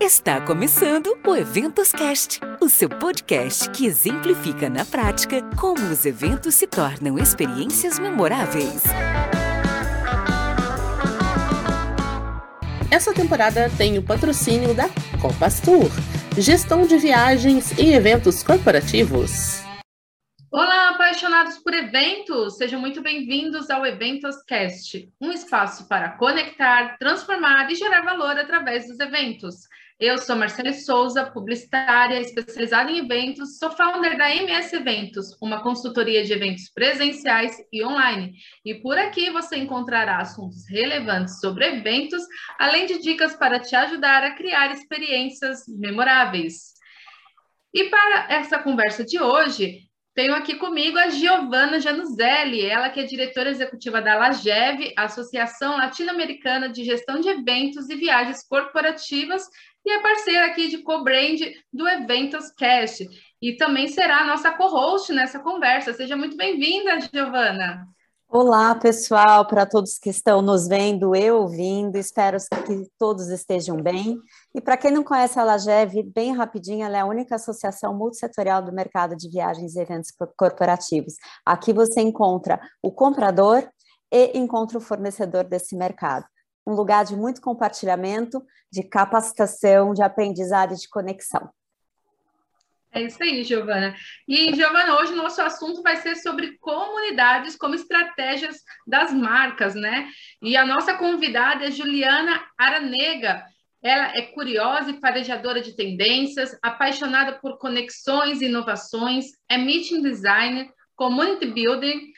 Está começando o Eventos Cast, o seu podcast que exemplifica na prática como os eventos se tornam experiências memoráveis. Essa temporada tem o patrocínio da Copas Tour, gestão de viagens e eventos corporativos. Olá, apaixonados por eventos! Sejam muito bem-vindos ao Eventos Cast, um espaço para conectar, transformar e gerar valor através dos eventos. Eu sou Marcele Souza, publicitária especializada em eventos, sou founder da MS Eventos, uma consultoria de eventos presenciais e online. E por aqui você encontrará assuntos relevantes sobre eventos, além de dicas para te ajudar a criar experiências memoráveis. E para essa conversa de hoje, tenho aqui comigo a Giovana Januzelli, ela que é diretora executiva da LAGEV, Associação Latino-Americana de Gestão de Eventos e Viagens Corporativas, e é parceira aqui de co-brand do Eventos Cast. E também será nossa co-host nessa conversa. Seja muito bem-vinda, Giovana. Olá, pessoal, para todos que estão nos vendo e ouvindo, espero que todos estejam bem. E para quem não conhece a LAGEV, bem rapidinho, ela é a única associação multissetorial do mercado de viagens e eventos corporativos. Aqui você encontra o comprador e encontra o fornecedor desse mercado. Um lugar de muito compartilhamento, de capacitação, de aprendizado e de conexão. É isso aí, Giovana. E, Giovana, hoje nosso assunto vai ser sobre comunidades como estratégias das marcas, né? E a nossa convidada é Juliana Aranega. Ela é curiosa e farejadora de tendências, apaixonada por conexões e inovações, é meeting designer, community building,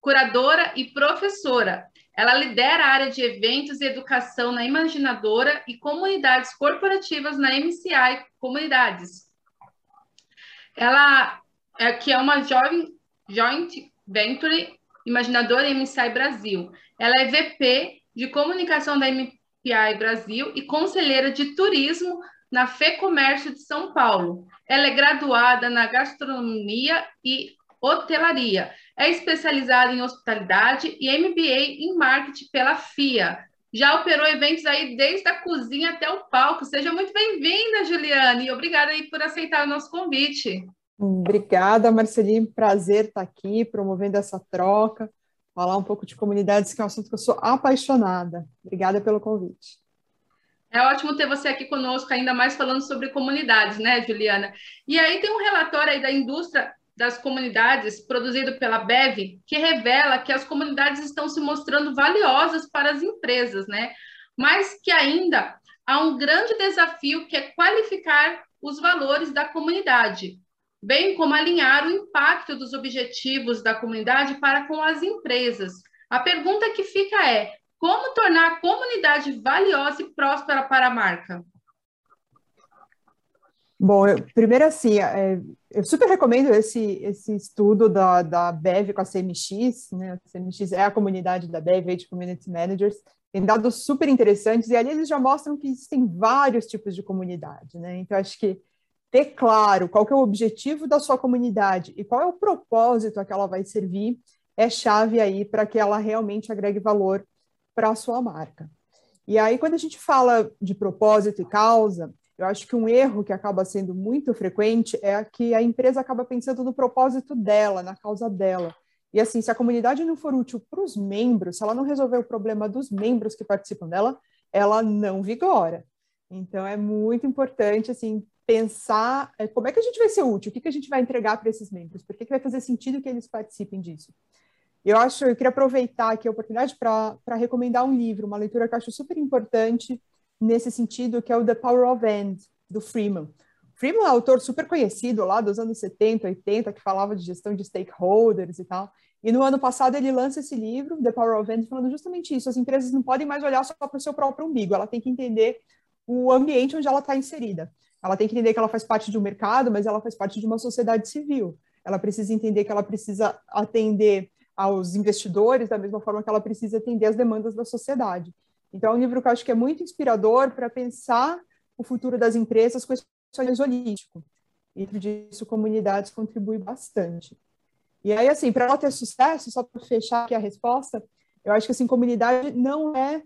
curadora e professora. Ela lidera a área de eventos e educação na Imaginadora e comunidades corporativas na MCI Comunidades. Ela é, que é uma jovem joint venture imaginadora MCI Brasil. Ela é VP de comunicação da MPI Brasil e conselheira de turismo na Fê Comércio de São Paulo. Ela é graduada na gastronomia e hotelaria. É especializada em hospitalidade e MBA em marketing pela FIA. Já operou eventos aí desde a cozinha até o palco. Seja muito bem-vinda, Juliane, e obrigada aí por aceitar o nosso convite. Obrigada, Marcelinho. Prazer estar aqui promovendo essa troca, falar um pouco de comunidades, que é um assunto que eu sou apaixonada. Obrigada pelo convite. É ótimo ter você aqui conosco, ainda mais falando sobre comunidades, né, Juliana? E aí tem um relatório aí da indústria das comunidades, produzido pela BEV, que revela que as comunidades estão se mostrando valiosas para as empresas, né? Mas que ainda há um grande desafio que é qualificar os valores da comunidade, bem como alinhar o impacto dos objetivos da comunidade para com as empresas. A pergunta que fica é: como tornar a comunidade valiosa e próspera para a marca? Bom, eu, primeiro assim, é, eu super recomendo esse, esse estudo da, da BEV com a CMX, né? A CMX é a comunidade da BEV, de Community Managers, tem dados super interessantes, e ali eles já mostram que existem vários tipos de comunidade, né? Então, acho que ter claro qual é o objetivo da sua comunidade e qual é o propósito a que ela vai servir é chave aí para que ela realmente agregue valor para a sua marca. E aí, quando a gente fala de propósito e causa, eu acho que um erro que acaba sendo muito frequente é que a empresa acaba pensando no propósito dela, na causa dela. E assim, se a comunidade não for útil para os membros, se ela não resolver o problema dos membros que participam dela, ela não vigora. Então é muito importante assim pensar é, como é que a gente vai ser útil, o que, que a gente vai entregar para esses membros, por que, que vai fazer sentido que eles participem disso. Eu acho, eu queria aproveitar aqui a oportunidade para recomendar um livro, uma leitura que eu acho super importante, nesse sentido, que é o The Power of End, do Freeman. Freeman é um autor super conhecido lá dos anos 70, 80, que falava de gestão de stakeholders e tal. E no ano passado ele lança esse livro, The Power of End, falando justamente isso. As empresas não podem mais olhar só para o seu próprio umbigo, ela tem que entender o ambiente onde ela está inserida. Ela tem que entender que ela faz parte de um mercado, mas ela faz parte de uma sociedade civil. Ela precisa entender que ela precisa atender aos investidores da mesma forma que ela precisa atender as demandas da sociedade. Então, é um livro que eu acho que é muito inspirador para pensar o futuro das empresas com esse holístico. Dentro disso, comunidades contribuem bastante. E aí, assim, para ela ter sucesso, só para fechar aqui a resposta, eu acho que, assim, comunidade não é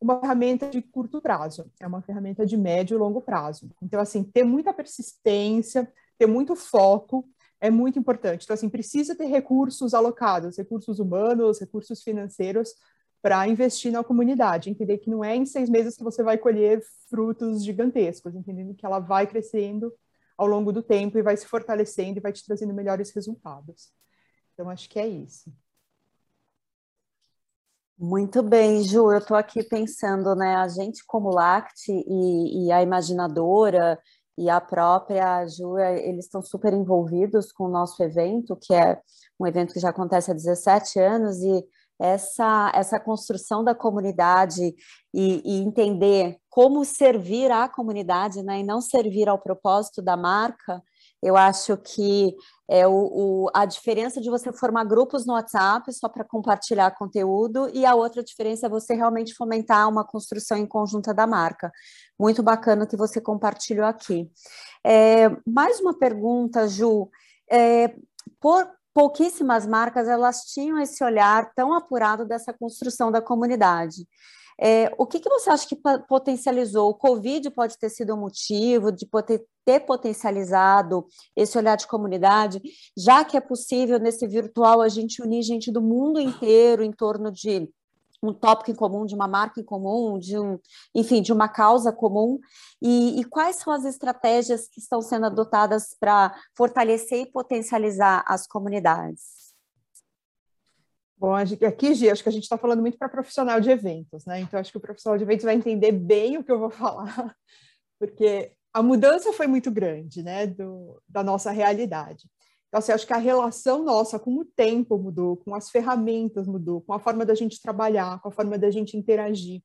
uma ferramenta de curto prazo, é uma ferramenta de médio e longo prazo. Então, assim, ter muita persistência, ter muito foco é muito importante. Então, assim, precisa ter recursos alocados, recursos humanos, recursos financeiros para investir na comunidade, entender que não é em seis meses que você vai colher frutos gigantescos, entendendo que ela vai crescendo ao longo do tempo e vai se fortalecendo e vai te trazendo melhores resultados. Então, acho que é isso. Muito bem, Ju, eu estou aqui pensando, né, a gente como Lact e, e, a Imaginadora e a própria Ju, é, eles estão super envolvidos com o nosso evento, que é um evento que já acontece há 17 anos, e essa, essa construção da comunidade e, e entender como servir à comunidade, né, e não servir ao propósito da marca, eu acho que é o, o, a diferença de você formar grupos no WhatsApp só para compartilhar conteúdo, e a outra diferença é você realmente fomentar uma construção em conjunta da marca. Muito bacana que você compartilhou aqui. É, mais uma pergunta, Ju. É, por pouquíssimas marcas elas tinham esse olhar tão apurado dessa construção da comunidade. É, o que, que você acha que potencializou? O Covid pode ter sido um motivo de poder ter potencializado esse olhar de comunidade, já que é possível nesse virtual a gente unir gente do mundo inteiro em torno de um tópico em comum, de uma marca em comum, de um, enfim, de uma causa comum, e, e quais são as estratégias que estão sendo adotadas para fortalecer e potencializar as comunidades? Bom, aqui, Gi, acho que a gente está falando muito para profissional de eventos, né? Então, acho que o profissional de eventos vai entender bem o que eu vou falar, porque a mudança foi muito grande, né, do, da nossa realidade. Então, assim, acho que a relação nossa com o tempo mudou, com as ferramentas mudou, com a forma da gente trabalhar, com a forma da gente interagir.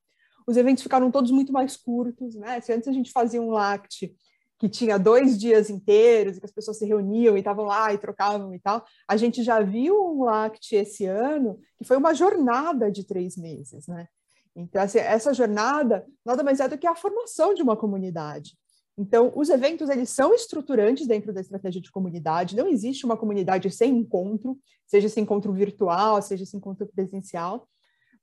Os eventos ficaram todos muito mais curtos, né? Se antes a gente fazia um LACT que tinha dois dias inteiros, que as pessoas se reuniam e estavam lá e trocavam e tal. A gente já viu um LACT esse ano, que foi uma jornada de três meses, né? Então, assim, essa jornada nada mais é do que a formação de uma comunidade. Então, os eventos, eles são estruturantes dentro da estratégia de comunidade, não existe uma comunidade sem encontro, seja esse encontro virtual, seja esse encontro presencial,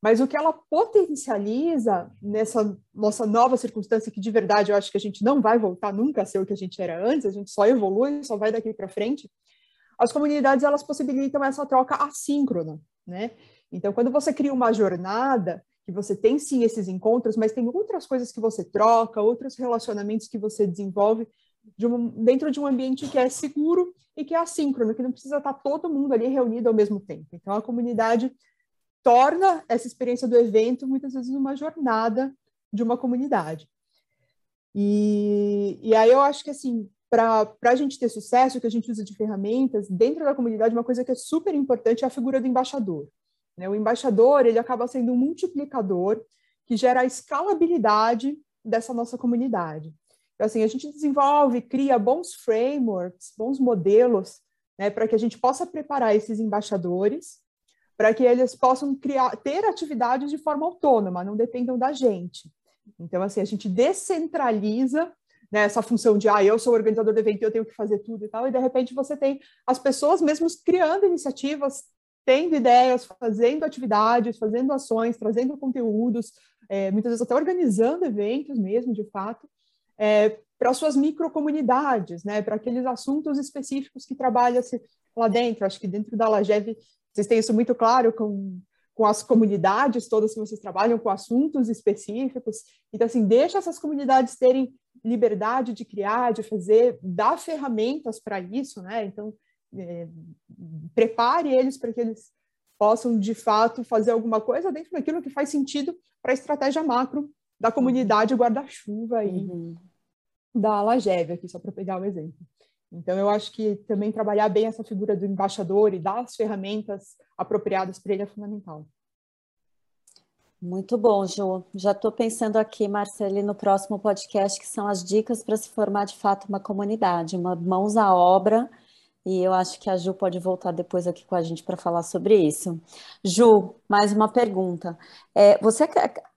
mas o que ela potencializa nessa nossa nova circunstância, que de verdade eu acho que a gente não vai voltar nunca a ser o que a gente era antes, a gente só evolui, só vai daqui para frente, as comunidades elas possibilitam essa troca assíncrona, né? Então, quando você cria uma jornada, que você tem sim esses encontros, mas tem outras coisas que você troca, outros relacionamentos que você desenvolve de um, dentro de um ambiente que é seguro e que é assíncrono, que não precisa estar todo mundo ali reunido ao mesmo tempo. Então, a comunidade torna essa experiência do evento muitas vezes uma jornada de uma comunidade. E, e aí eu acho que assim, para a gente ter sucesso, que a gente usa de ferramentas, dentro da comunidade, uma coisa que é super importante é a figura do embaixador. Né? O embaixador, ele acaba sendo um multiplicador que gera a escalabilidade dessa nossa comunidade. Então, assim, a gente desenvolve, cria bons frameworks, bons modelos, né, para que a gente possa preparar esses embaixadores para que eles possam criar, ter atividades de forma autônoma, não dependam da gente. Então, assim, a gente descentraliza né, essa função de, ah, eu sou organizador do evento, eu tenho que fazer tudo e tal, e de repente você tem as pessoas mesmo criando iniciativas, tendo ideias, fazendo atividades, fazendo ações, trazendo conteúdos, é, muitas vezes até organizando eventos mesmo, de fato, é, para suas microcomunidades, né, para aqueles assuntos específicos que trabalha-se lá dentro. Acho que dentro da Lagev vocês têm isso muito claro com, com as comunidades todas que vocês trabalham, com assuntos específicos. Então, assim, deixa essas comunidades terem liberdade de criar, de fazer, dar ferramentas para isso, né? Então, é, prepare eles para que eles possam, de fato, fazer alguma coisa dentro daquilo que faz sentido para a estratégia macro da comunidade guarda-chuva e uhum. da Lageve, aqui, só para pegar o um exemplo. Então, eu acho que também trabalhar bem essa figura do embaixador e dar as ferramentas apropriadas para ele é fundamental. Muito bom, Ju. Já estou pensando aqui, Marcele, no próximo podcast, que são as dicas para se formar de fato uma comunidade, uma mãos à obra. E eu acho que a Ju pode voltar depois aqui com a gente para falar sobre isso. Ju, mais uma pergunta. É, você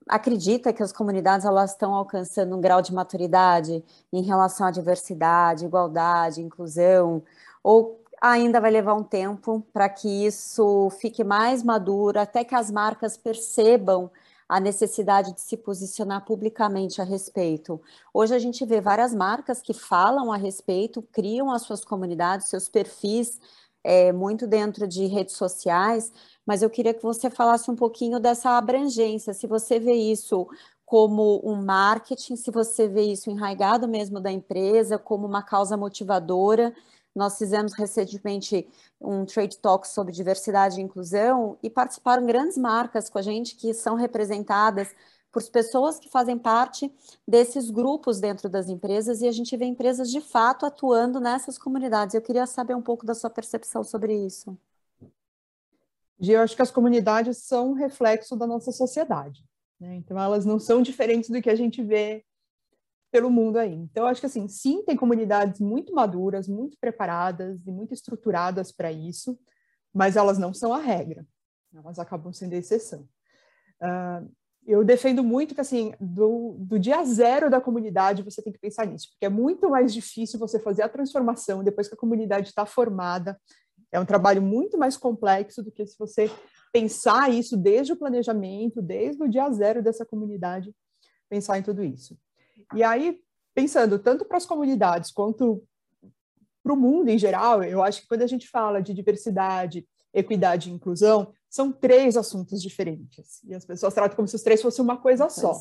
acredita que as comunidades elas estão alcançando um grau de maturidade em relação à diversidade, igualdade, inclusão, ou ainda vai levar um tempo para que isso fique mais maduro, até que as marcas percebam a necessidade de se posicionar publicamente a respeito. Hoje a gente vê várias marcas que falam a respeito, criam as suas comunidades, seus perfis, é, muito dentro de redes sociais, mas eu queria que você falasse um pouquinho dessa abrangência, se você vê isso como um marketing, se você vê isso enraigado mesmo da empresa, como uma causa motivadora, nós fizemos recentemente um trade talk sobre diversidade e inclusão e participaram grandes marcas com a gente que são representadas por pessoas que fazem parte desses grupos dentro das empresas e a gente vê empresas de fato atuando nessas comunidades. Eu queria saber um pouco da sua percepção sobre isso. Eu acho que as comunidades são reflexo da nossa sociedade. Né? Então, elas não são diferentes do que a gente vê pelo mundo aí. Então, acho que assim, sim, tem comunidades muito maduras, muito preparadas e muito estruturadas para isso, mas elas não são a regra. Elas acabam sendo a exceção. Uh, eu defendo muito que, assim, do, do dia zero da comunidade, você tem que pensar nisso, porque é muito mais difícil você fazer a transformação depois que a comunidade está formada. É um trabalho muito mais complexo do que se você pensar isso desde o planejamento, desde o dia zero dessa comunidade, pensar em tudo isso. E aí, pensando tanto para as comunidades quanto para o mundo em geral, eu acho que quando a gente fala de diversidade, equidade e inclusão, são três assuntos diferentes. E as pessoas tratam como se os três fossem uma coisa só.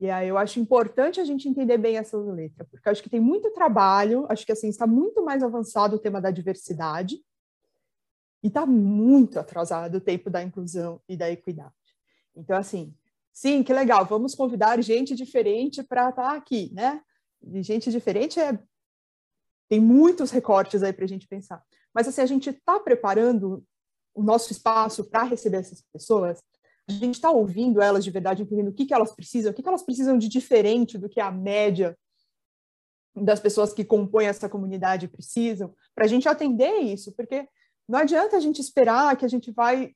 E aí eu acho importante a gente entender bem essa letra, porque acho que tem muito trabalho, acho que assim está muito mais avançado o tema da diversidade e está muito atrasado o tempo da inclusão e da equidade. Então assim, Sim, que legal. Vamos convidar gente diferente para estar tá aqui, né? E gente diferente é tem muitos recortes aí para a gente pensar. Mas assim, a gente está preparando o nosso espaço para receber essas pessoas. A gente está ouvindo elas de verdade, entendendo o que, que elas precisam, o que, que elas precisam de diferente do que a média das pessoas que compõem essa comunidade precisam, para a gente atender isso, porque não adianta a gente esperar que a gente vai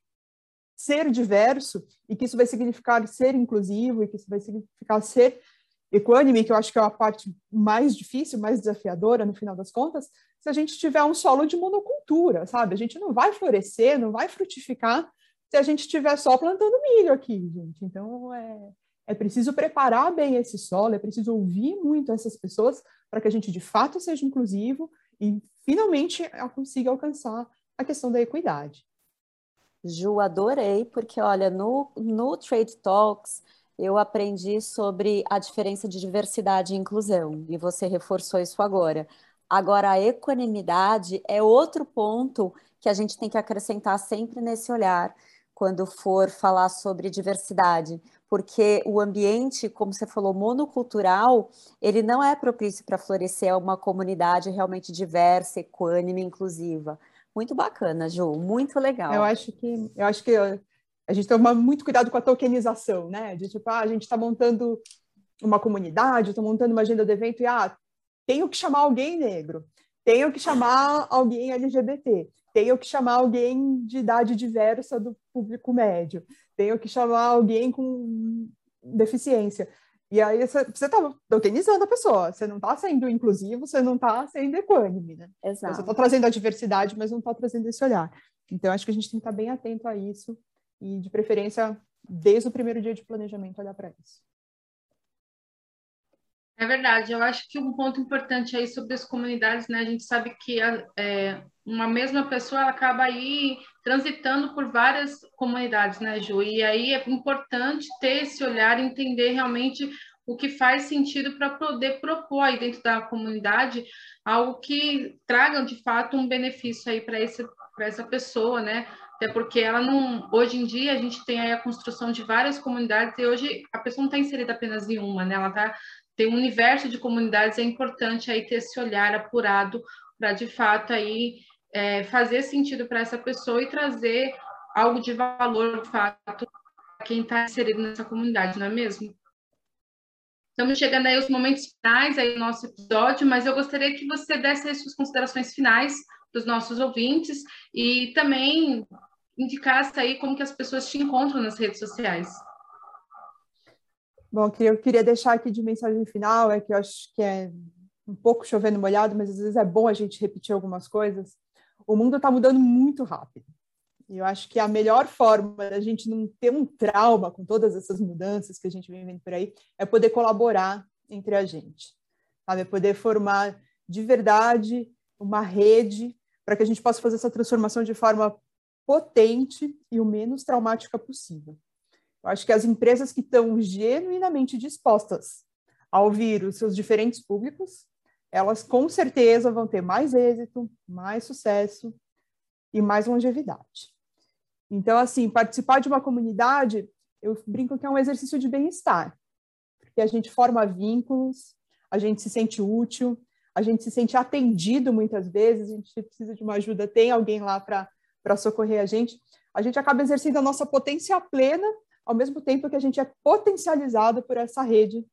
ser diverso e que isso vai significar ser inclusivo e que isso vai significar ser equânime, que eu acho que é a parte mais difícil, mais desafiadora no final das contas, se a gente tiver um solo de monocultura, sabe? A gente não vai florescer, não vai frutificar se a gente estiver só plantando milho aqui, gente. Então, é, é preciso preparar bem esse solo, é preciso ouvir muito essas pessoas para que a gente de fato seja inclusivo e finalmente consiga alcançar a questão da equidade. Ju, adorei, porque olha, no, no Trade Talks eu aprendi sobre a diferença de diversidade e inclusão, e você reforçou isso agora. Agora, a equanimidade é outro ponto que a gente tem que acrescentar sempre nesse olhar, quando for falar sobre diversidade, porque o ambiente, como você falou, monocultural, ele não é propício para florescer uma comunidade realmente diversa, equânime, inclusiva. Muito bacana, Ju, muito legal. Eu acho que eu acho que a gente toma muito cuidado com a tokenização, né? De tipo, ah, a gente está montando uma comunidade, estou montando uma agenda de evento e ah, tenho que chamar alguém negro, tenho que chamar alguém LGBT, tenho que chamar alguém de idade diversa do público médio, tenho que chamar alguém com deficiência. E aí você está tokenizando a pessoa, você não está sendo inclusivo, você não está sendo equânime, né? Exato. Você está trazendo a diversidade, mas não está trazendo esse olhar. Então, acho que a gente tem que estar bem atento a isso e, de preferência, desde o primeiro dia de planejamento, olhar para isso. É verdade, eu acho que um ponto importante aí sobre as comunidades, né? A gente sabe que é, uma mesma pessoa acaba aí transitando por várias comunidades, né, Ju? E aí é importante ter esse olhar, entender realmente o que faz sentido para poder propor aí dentro da comunidade algo que traga de fato um benefício aí para essa pessoa, né? Até porque ela não. Hoje em dia a gente tem a construção de várias comunidades e hoje a pessoa não está inserida apenas em uma, né? Ela está tem um universo de comunidades, é importante aí ter esse olhar apurado para de fato aí é, fazer sentido para essa pessoa e trazer algo de valor de fato para quem está inserido nessa comunidade, não é mesmo? Estamos chegando aí aos momentos finais aí do nosso episódio, mas eu gostaria que você desse as suas considerações finais para os nossos ouvintes e também indicasse aí como que as pessoas te encontram nas redes sociais. Bom, que eu queria deixar aqui de mensagem final é que eu acho que é um pouco chovendo molhado, mas às vezes é bom a gente repetir algumas coisas. O mundo está mudando muito rápido. E eu acho que a melhor forma da gente não ter um trauma com todas essas mudanças que a gente vem vendo por aí é poder colaborar entre a gente, sabe? É poder formar de verdade uma rede para que a gente possa fazer essa transformação de forma potente e o menos traumática possível. Eu acho que as empresas que estão genuinamente dispostas a ouvir os seus diferentes públicos, elas com certeza vão ter mais êxito, mais sucesso e mais longevidade. Então, assim, participar de uma comunidade, eu brinco que é um exercício de bem-estar, porque a gente forma vínculos, a gente se sente útil, a gente se sente atendido muitas vezes, a gente precisa de uma ajuda, tem alguém lá para socorrer a gente. A gente acaba exercendo a nossa potência plena, ao mesmo tempo que a gente é potencializado por essa rede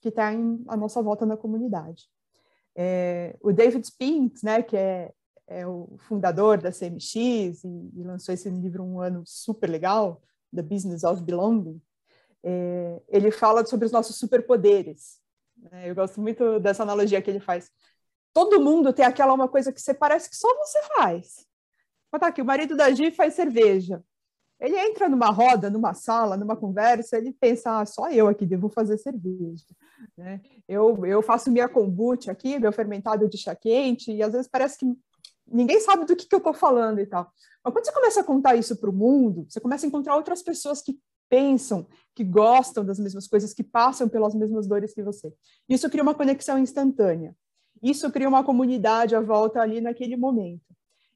que está à nossa volta na comunidade. É, o David Spinks, né, que é, é, o fundador da CMX e, e, lançou esse livro um ano super legal, The Business of Belonging, é, ele fala sobre os nossos superpoderes. Né? Eu gosto muito dessa analogia que ele faz. Todo mundo tem aquela uma coisa que você parece que só você faz. Mas tá aqui, o marido da Gi faz cerveja. Ele entra numa roda, numa sala, numa conversa, ele pensa, ah, só eu aqui devo fazer cerveja. Né? Eu, eu faço minha kombucha aqui, meu fermentado de chá quente, e às vezes parece que ninguém sabe do que, que eu estou falando e tal. Mas quando você começa a contar isso para o mundo, você começa a encontrar outras pessoas que pensam, que gostam das mesmas coisas, que passam pelas mesmas dores que você. Isso cria uma conexão instantânea. Isso cria uma comunidade à volta ali naquele momento.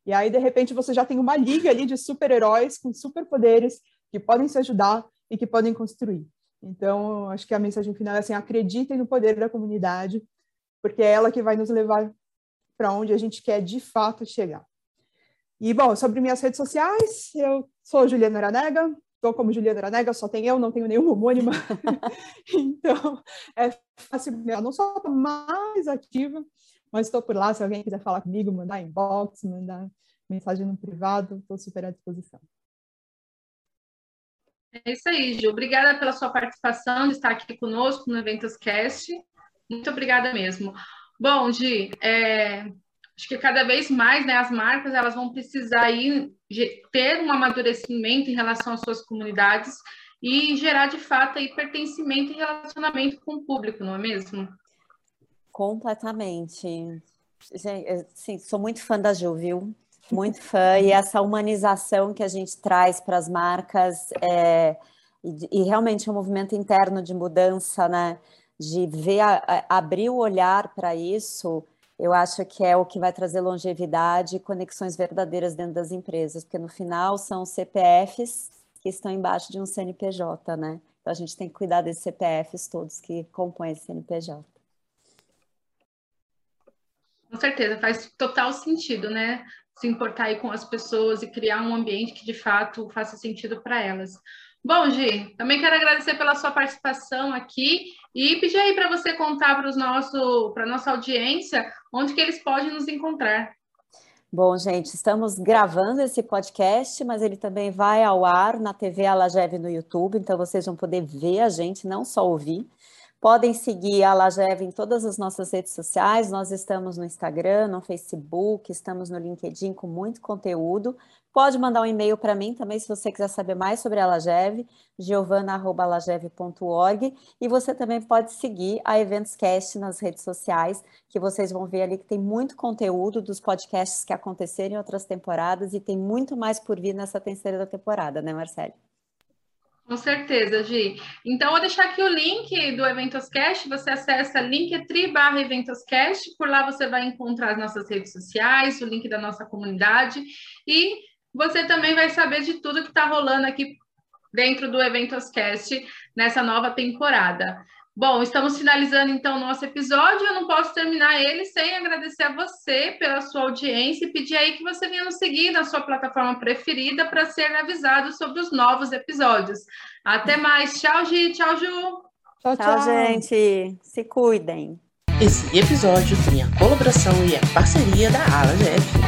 E aí, de repente, você já tem uma liga ali de super-heróis com superpoderes que podem se ajudar e que podem construir. Então, acho que a mensagem final é assim: acreditem no poder da comunidade, porque é ela que vai nos levar para onde a gente quer de fato chegar. E, bom, sobre minhas redes sociais, eu sou Juliana Aranega, estou como Juliana Aranega, só tem eu, não tenho nenhuma homônima. então, é fácil, eu não sou mais ativa, mas estou por lá, se alguém quiser falar comigo, mandar inbox, mandar mensagem no privado, estou super à disposição. É isso aí, Gil. Obrigada pela sua participação, de estar aqui conosco no Eventos Cast. Muito obrigada mesmo. Bom, Gi, é, acho que cada vez mais né, as marcas elas vão precisar aí ter um amadurecimento em relação às suas comunidades e gerar de fato aí pertencimento e relacionamento com o público, não é mesmo? Completamente. Gente, sim, sou muito fã da Ju, viu? Muito fã. E essa humanização que a gente traz para as marcas é, e, e, realmente um movimento interno de mudança, né? De ver, a, a, abrir o olhar para isso, eu acho que é o que vai trazer longevidade e conexões verdadeiras dentro das empresas, porque no final são CPFs que estão embaixo de um CNPJ, né? Então a gente tem que cuidar desses CPFs todos que compõem esse CNPJ. Com certeza, faz total sentido, né? Se importar aí com as pessoas e criar um ambiente que de fato faça sentido para elas. Bom, Gi, também quero agradecer pela sua participação aqui e pedir aí para você contar para nosso, para nossa audiência onde que eles podem nos encontrar. Bom, gente, estamos gravando esse podcast, mas ele também vai ao ar na TV Alageve no YouTube, então vocês vão poder ver a gente, não só ouvir. Podem seguir a Lagev em todas as nossas redes sociais. Nós estamos no Instagram, no Facebook, estamos no LinkedIn com muito conteúdo. Pode mandar um e-mail para mim também se você quiser saber mais sobre a Lagev, giovana.lagev.org. E você também pode seguir a Eventscast nas redes sociais, que vocês vão ver ali que tem muito conteúdo dos podcasts que aconteceram em outras temporadas e tem muito mais por vir nessa terceira temporada, né, Marcelo? Com certeza, Gi. Então, vou deixar aqui o link do Eventoscast. Você acessa linktree Eventoscast. Por lá você vai encontrar as nossas redes sociais, o link da nossa comunidade. E você também vai saber de tudo que está rolando aqui dentro do Eventoscast nessa nova temporada. Bom, estamos finalizando então o nosso episódio. Eu não posso terminar ele sem agradecer a você pela sua audiência e pedir aí que você venha nos seguir na sua plataforma preferida para ser avisado sobre os novos episódios. Até mais. Tchau, Gi. Tchau, Ju. Tchau, tchau, tchau gente. Se cuidem. Esse episódio tem a colaboração e a parceria da Ala GF.